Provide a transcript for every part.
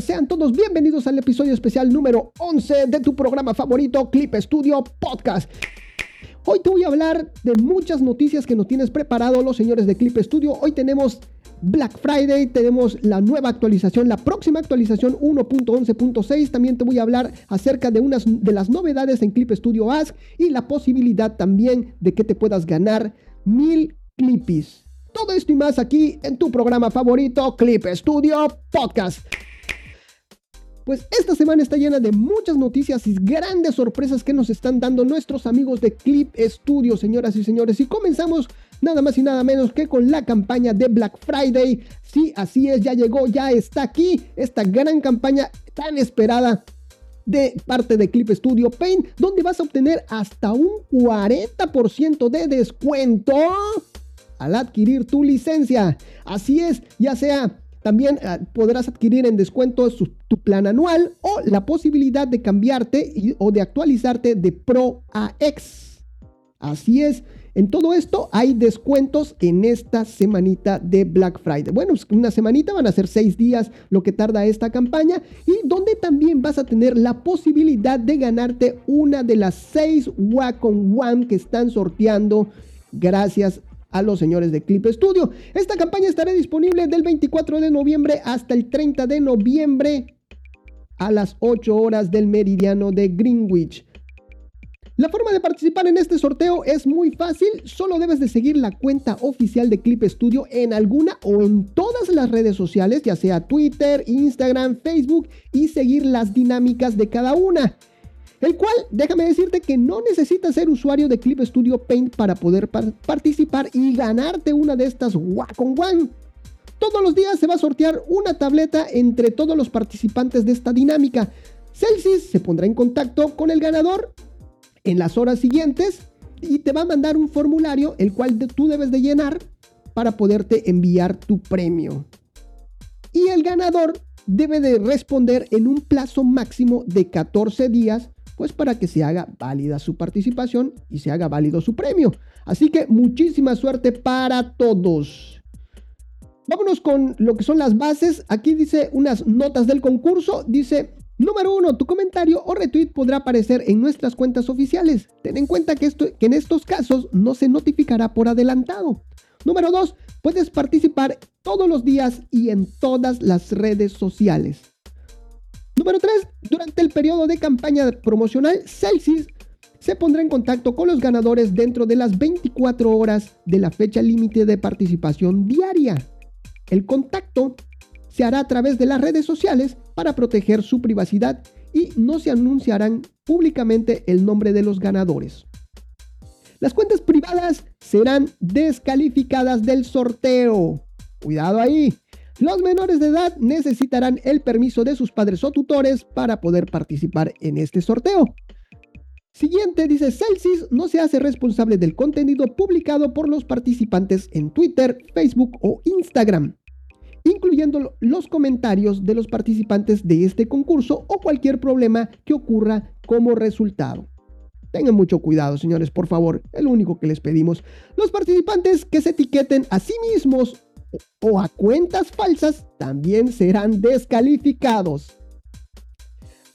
Sean todos bienvenidos al episodio especial número 11 de tu programa favorito Clip Studio Podcast. Hoy te voy a hablar de muchas noticias que nos tienes preparado los señores de Clip Studio. Hoy tenemos Black Friday, tenemos la nueva actualización, la próxima actualización 1.11.6. También te voy a hablar acerca de unas de las novedades en Clip Studio Ask y la posibilidad también de que te puedas ganar mil clippies. Todo esto y más aquí en tu programa favorito, Clip Studio Podcast. Pues esta semana está llena de muchas noticias y grandes sorpresas que nos están dando nuestros amigos de Clip Studio, señoras y señores. Y comenzamos nada más y nada menos que con la campaña de Black Friday. Sí, así es, ya llegó, ya está aquí esta gran campaña tan esperada de parte de Clip Studio Paint, donde vas a obtener hasta un 40% de descuento al adquirir tu licencia. Así es, ya sea también eh, podrás adquirir en descuento tu plan anual o la posibilidad de cambiarte o de actualizarte de Pro a X. Así es. En todo esto hay descuentos en esta semanita de Black Friday. Bueno, una semanita van a ser seis días lo que tarda esta campaña y donde también vas a tener la posibilidad de ganarte una de las seis Wacom One que están sorteando gracias a los señores de Clip Studio. Esta campaña estará disponible del 24 de noviembre hasta el 30 de noviembre a las 8 horas del meridiano de Greenwich. La forma de participar en este sorteo es muy fácil, solo debes de seguir la cuenta oficial de Clip Studio en alguna o en todas las redes sociales, ya sea Twitter, Instagram, Facebook y seguir las dinámicas de cada una. El cual, déjame decirte que no necesitas ser usuario de Clip Studio Paint para poder participar y ganarte una de estas Wacom One. Todos los días se va a sortear una tableta entre todos los participantes de esta dinámica. Celsius se pondrá en contacto con el ganador en las horas siguientes y te va a mandar un formulario el cual tú debes de llenar para poderte enviar tu premio. Y el ganador debe de responder en un plazo máximo de 14 días pues para que se haga válida su participación y se haga válido su premio. Así que muchísima suerte para todos. Vámonos con lo que son las bases. Aquí dice unas notas del concurso. Dice, número uno, tu comentario o retweet podrá aparecer en nuestras cuentas oficiales. Ten en cuenta que, esto, que en estos casos no se notificará por adelantado. Número dos, puedes participar todos los días y en todas las redes sociales. Número 3. Durante el periodo de campaña promocional, Celsius se pondrá en contacto con los ganadores dentro de las 24 horas de la fecha límite de participación diaria. El contacto se hará a través de las redes sociales para proteger su privacidad y no se anunciarán públicamente el nombre de los ganadores. Las cuentas privadas serán descalificadas del sorteo. Cuidado ahí. Los menores de edad necesitarán el permiso de sus padres o tutores para poder participar en este sorteo. Siguiente dice Celsius no se hace responsable del contenido publicado por los participantes en Twitter, Facebook o Instagram, incluyendo los comentarios de los participantes de este concurso o cualquier problema que ocurra como resultado. Tengan mucho cuidado, señores, por favor, es lo único que les pedimos. Los participantes que se etiqueten a sí mismos o a cuentas falsas también serán descalificados.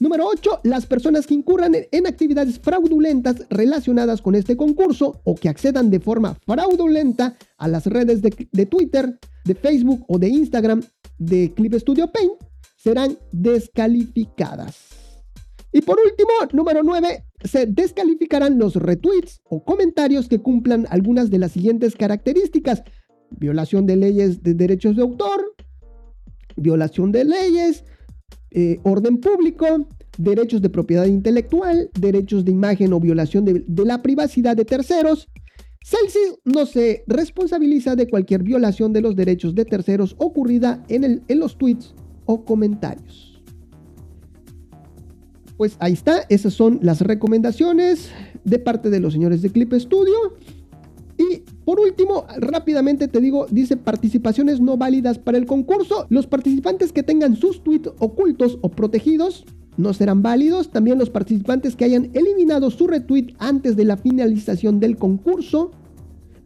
Número 8. Las personas que incurran en actividades fraudulentas relacionadas con este concurso o que accedan de forma fraudulenta a las redes de, Twitter, de Facebook o de Instagram de Clip Studio Paint serán descalificadas. Y por último, número 9, se descalificarán los retweets o comentarios que cumplan algunas de las siguientes características violación de leyes de derechos de autor, violación de leyes, eh, orden público, derechos de propiedad intelectual, derechos de imagen o violación de, la privacidad de terceros. Celsius no se responsabiliza de cualquier violación de los derechos de terceros ocurrida en, los tweets o comentarios. Pues ahí está, esas son las recomendaciones de parte de los señores de Clip Studio. Por último, rápidamente te digo, dice participaciones no válidas para el concurso. Los participantes que tengan sus tweets ocultos o protegidos no serán válidos. También los participantes que hayan eliminado su retweet antes de la finalización del concurso.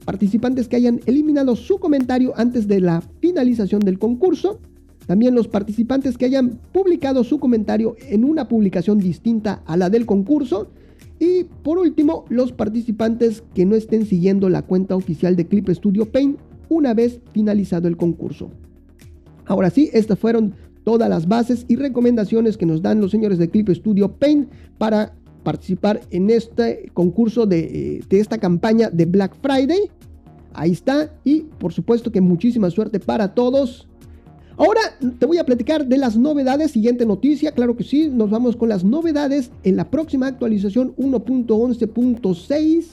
Participantes que hayan eliminado su comentario antes de la finalización del concurso. También los participantes que hayan publicado su comentario en una publicación distinta a la del concurso. Y por último, los participantes que no estén siguiendo la cuenta oficial de Clip Studio Paint una vez finalizado el concurso. Ahora sí, estas fueron todas las bases y recomendaciones que nos dan los señores de Clip Studio Paint para participar en este concurso de, eh, de esta campaña de Black Friday. Ahí está. Y por supuesto que muchísima suerte para todos. Ahora te voy a platicar de las novedades. Siguiente noticia, claro que sí, nos vamos con las novedades en la próxima actualización 1.11.6.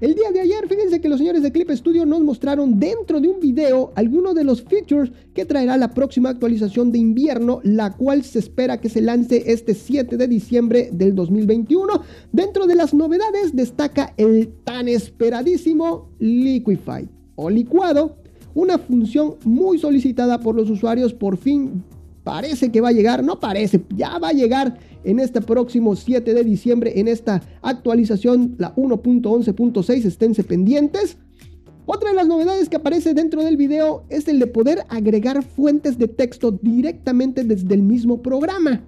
El día de ayer, fíjense que los señores de Clip Studio nos mostraron dentro de un video algunos de los features que traerá la próxima actualización de invierno, la cual se espera que se lance este 7 de diciembre del 2021. Dentro de las novedades destaca el tan esperadísimo Liquify o licuado una función muy solicitada por los usuarios por fin parece que va a llegar, no parece, ya va a llegar en este próximo 7 de diciembre en esta actualización, la 1.11.6, esténse pendientes. Otra de las novedades que aparece dentro del video es el de poder agregar fuentes de texto directamente desde el mismo programa.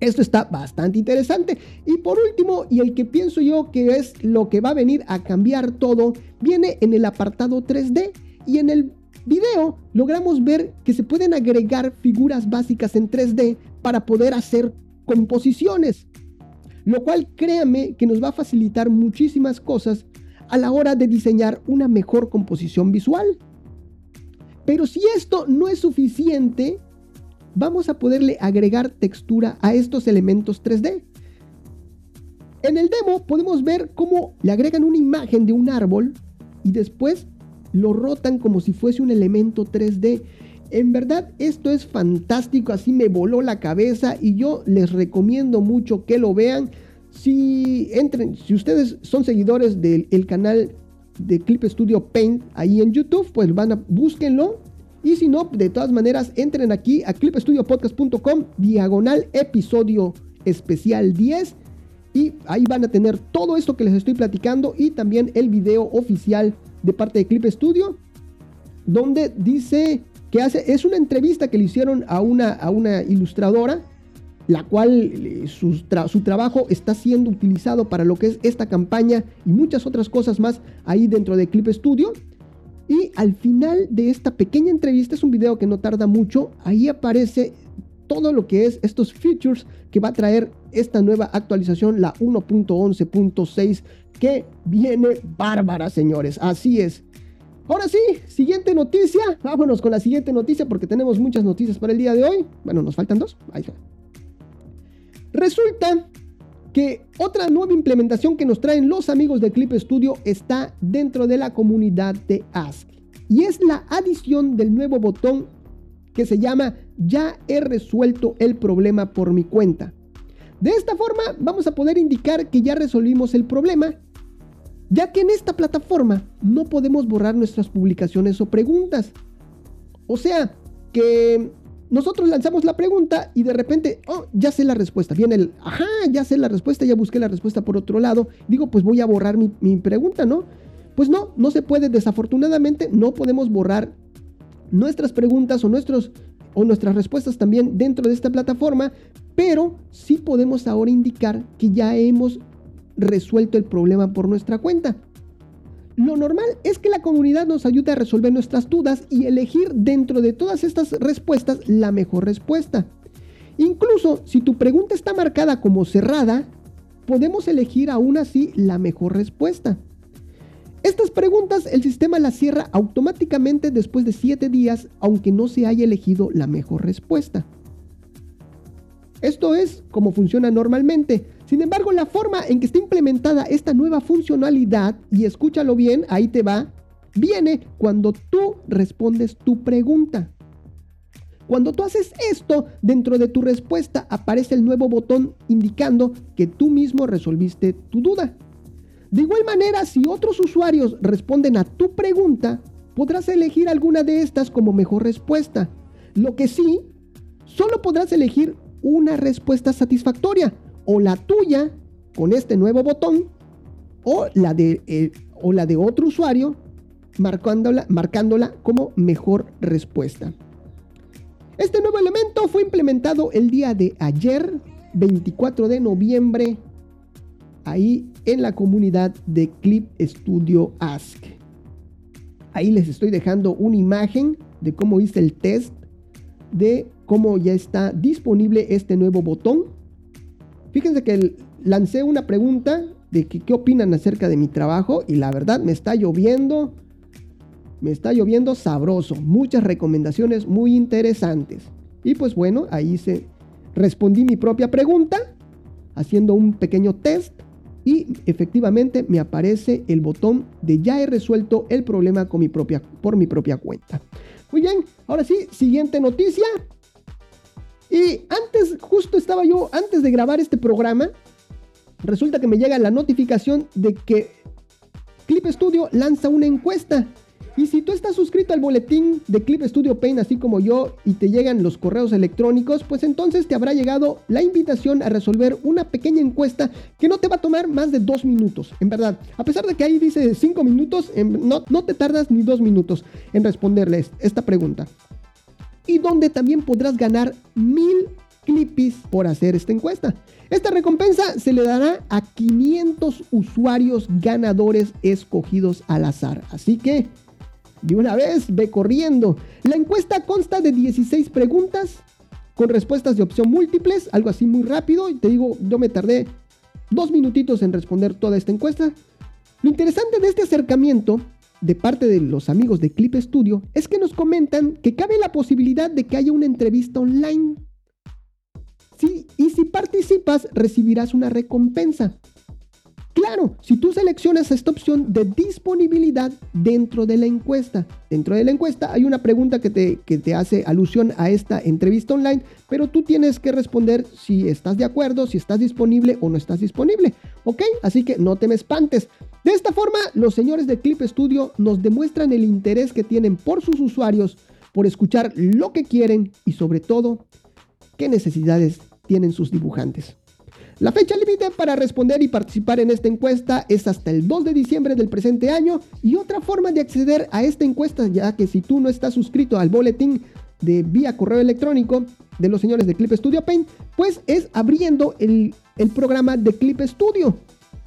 Esto está bastante interesante. Y por último, y el que pienso yo que es lo que va a venir a cambiar todo, viene en el apartado 3D. Y en el video logramos ver que se pueden agregar figuras básicas en 3D para poder hacer composiciones. Lo cual créame que nos va a facilitar muchísimas cosas a la hora de diseñar una mejor composición visual. Pero si esto no es suficiente, vamos a poderle agregar textura a estos elementos 3D. En el demo podemos ver cómo le agregan una imagen de un árbol y después lo rotan como si fuese un elemento 3D. En verdad esto es fantástico, así me voló la cabeza y yo les recomiendo mucho que lo vean. Si entren, si ustedes son seguidores del canal de Clip Studio Paint ahí en YouTube, pues van a búsquenlo y si no, de todas maneras, entren aquí a clipstudiopodcast.com, diagonal episodio especial 10. Y ahí van a tener todo esto que les estoy platicando y también el video oficial de parte de Clip Studio, donde dice que hace, es una entrevista que le hicieron a una, a una ilustradora, la cual eh, su, su trabajo está siendo utilizado para lo que es esta campaña y muchas otras cosas más ahí dentro de Clip Studio. Y al final de esta pequeña entrevista, es un video que no tarda mucho, ahí aparece todo lo que es estos features que va a traer esta nueva actualización, la 1.11.6, que viene bárbara, señores. Así es. Ahora sí, siguiente noticia. Vámonos con la siguiente noticia porque tenemos muchas noticias para el día de hoy. Bueno, nos faltan dos. Ahí está. Resulta que otra nueva implementación que nos traen los amigos de Clip Studio está dentro de la comunidad de Ask. Y es la adición del nuevo botón que se llama Ya he resuelto el problema por mi cuenta. De esta forma vamos a poder indicar que ya resolvimos el problema, ya que en esta plataforma no podemos borrar nuestras publicaciones o preguntas. O sea, que nosotros lanzamos la pregunta y de repente, oh, ya sé la respuesta. Viene el, ajá, ya sé la respuesta, ya busqué la respuesta por otro lado. Digo, pues voy a borrar mi, pregunta, ¿no? Pues no, no se puede. Desafortunadamente, no podemos borrar nuestras preguntas o, nuestros, o nuestras respuestas también dentro de esta plataforma, pero sí podemos ahora indicar que ya hemos resuelto el problema por nuestra cuenta. Lo normal es que la comunidad nos ayude a resolver nuestras dudas y elegir dentro de todas estas respuestas la mejor respuesta. Incluso si tu pregunta está marcada como cerrada, podemos elegir aún así la mejor respuesta. Estas preguntas el sistema las cierra automáticamente después de 7 días aunque no se haya elegido la mejor respuesta. Esto es como funciona normalmente. Sin embargo, la forma en que está implementada esta nueva funcionalidad, y escúchalo bien, ahí te va, viene cuando tú respondes tu pregunta. Cuando tú haces esto, dentro de tu respuesta aparece el nuevo botón indicando que tú mismo resolviste tu duda. De igual manera, si otros usuarios responden a tu pregunta, podrás elegir alguna de estas como mejor respuesta. Lo que sí, solo podrás elegir una respuesta satisfactoria, o la tuya con este nuevo botón, o la de, eh, o la de otro usuario marcándola, marcándola como mejor respuesta. Este nuevo elemento fue implementado el día de ayer, 24 de noviembre, ahí en la comunidad de Clip Studio Ask. Ahí les estoy dejando una imagen de cómo hice el test, de cómo ya está disponible este nuevo botón. Fíjense que lancé una pregunta de qué opinan acerca de mi trabajo y la verdad me está lloviendo me está lloviendo sabroso, muchas recomendaciones muy interesantes. Y pues bueno, ahí se respondí mi propia pregunta haciendo un pequeño test y efectivamente me aparece el botón de ya he resuelto el problema con mi propia, por mi propia cuenta. Muy bien, ahora sí, siguiente noticia. Y antes, justo estaba yo, antes de grabar este programa, resulta que me llega la notificación de que Clip Studio lanza una encuesta y si tú estás suscrito al boletín de Clip Studio Paint, así como yo, y te llegan los correos electrónicos, pues entonces te habrá llegado la invitación a resolver una pequeña encuesta que no te va a tomar más de dos minutos. En verdad, a pesar de que ahí dice cinco minutos, no, no te tardas ni dos minutos en responderles esta pregunta. Y donde también podrás ganar mil clipis por hacer esta encuesta. Esta recompensa se le dará a 500 usuarios ganadores escogidos al azar. Así que de una vez, ve corriendo. La encuesta consta de 16 preguntas con respuestas de opción múltiples, algo así muy rápido. Y te digo, yo me tardé dos minutitos en responder toda esta encuesta. Lo interesante de este acercamiento de parte de los amigos de Clip Studio es que nos comentan que cabe la posibilidad de que haya una entrevista online. Sí, y si participas recibirás una recompensa. Claro, si tú seleccionas esta opción de disponibilidad dentro de la encuesta, dentro de la encuesta hay una pregunta que te, que te hace alusión a esta entrevista online, pero tú tienes que responder si estás de acuerdo, si estás disponible o no estás disponible. ¿Ok? Así que no te me espantes. De esta forma, los señores de Clip Studio nos demuestran el interés que tienen por sus usuarios, por escuchar lo que quieren y sobre todo, qué necesidades tienen sus dibujantes. La fecha límite para responder y participar en esta encuesta es hasta el 2 de diciembre del presente año y otra forma de acceder a esta encuesta, ya que si tú no estás suscrito al boletín de vía correo electrónico de los señores de Clip Studio Paint, pues es abriendo el, el programa de Clip Studio.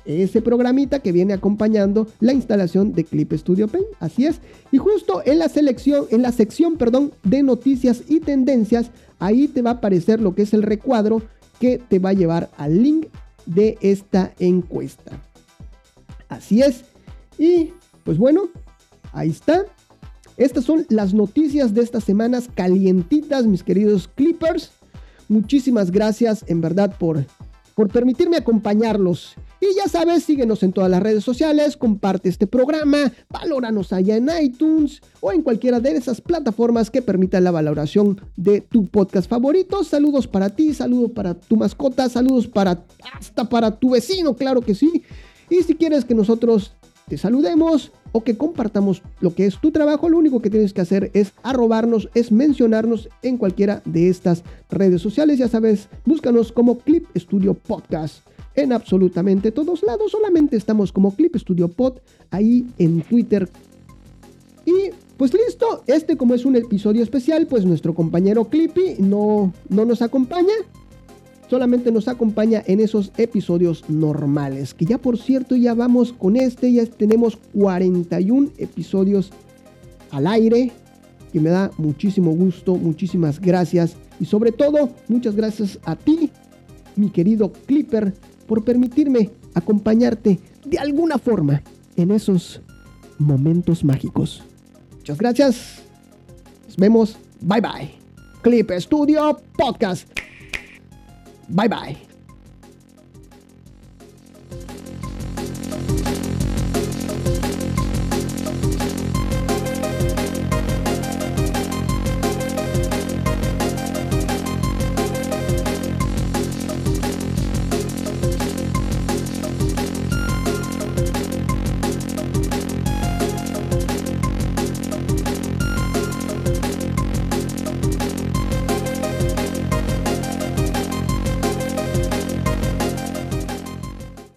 Ese programita que viene acompañando la instalación de Clip Studio Paint, así es. Y justo en la selección, en la sección, perdón, de noticias y tendencias, ahí te va a aparecer lo que es el recuadro que te va a llevar al link de esta encuesta. Así es. Y pues bueno, ahí está. Estas son las noticias de estas semanas calientitas, mis queridos clippers. Muchísimas gracias en verdad por, por permitirme acompañarlos y ya sabes, síguenos en todas las redes sociales, comparte este programa, valóranos allá en iTunes o en cualquiera de esas plataformas que permitan la valoración de tu podcast favorito. Saludos para ti, saludos para tu mascota, saludos para hasta para tu vecino, claro que sí. Y si quieres que nosotros te saludemos o que compartamos lo que es tu trabajo, lo único que tienes que hacer es arrobarnos, es mencionarnos en cualquiera de estas redes sociales. Ya sabes, búscanos como Clip Studio Podcast en absolutamente todos lados. Solamente estamos como Clip Studio Pod ahí en Twitter. Y pues listo, este como es un episodio especial, pues nuestro compañero Clippy no, no nos acompaña. Solamente nos acompaña en esos episodios normales. Que ya por cierto ya vamos con este, ya tenemos 41 episodios al aire. Que me da muchísimo gusto, muchísimas gracias. Y sobre todo, muchas gracias a ti, mi querido Clipper, por permitirme acompañarte de alguna forma en esos momentos mágicos. Muchas gracias. Nos vemos. Bye bye. Clip Studio Podcast. Bye bye.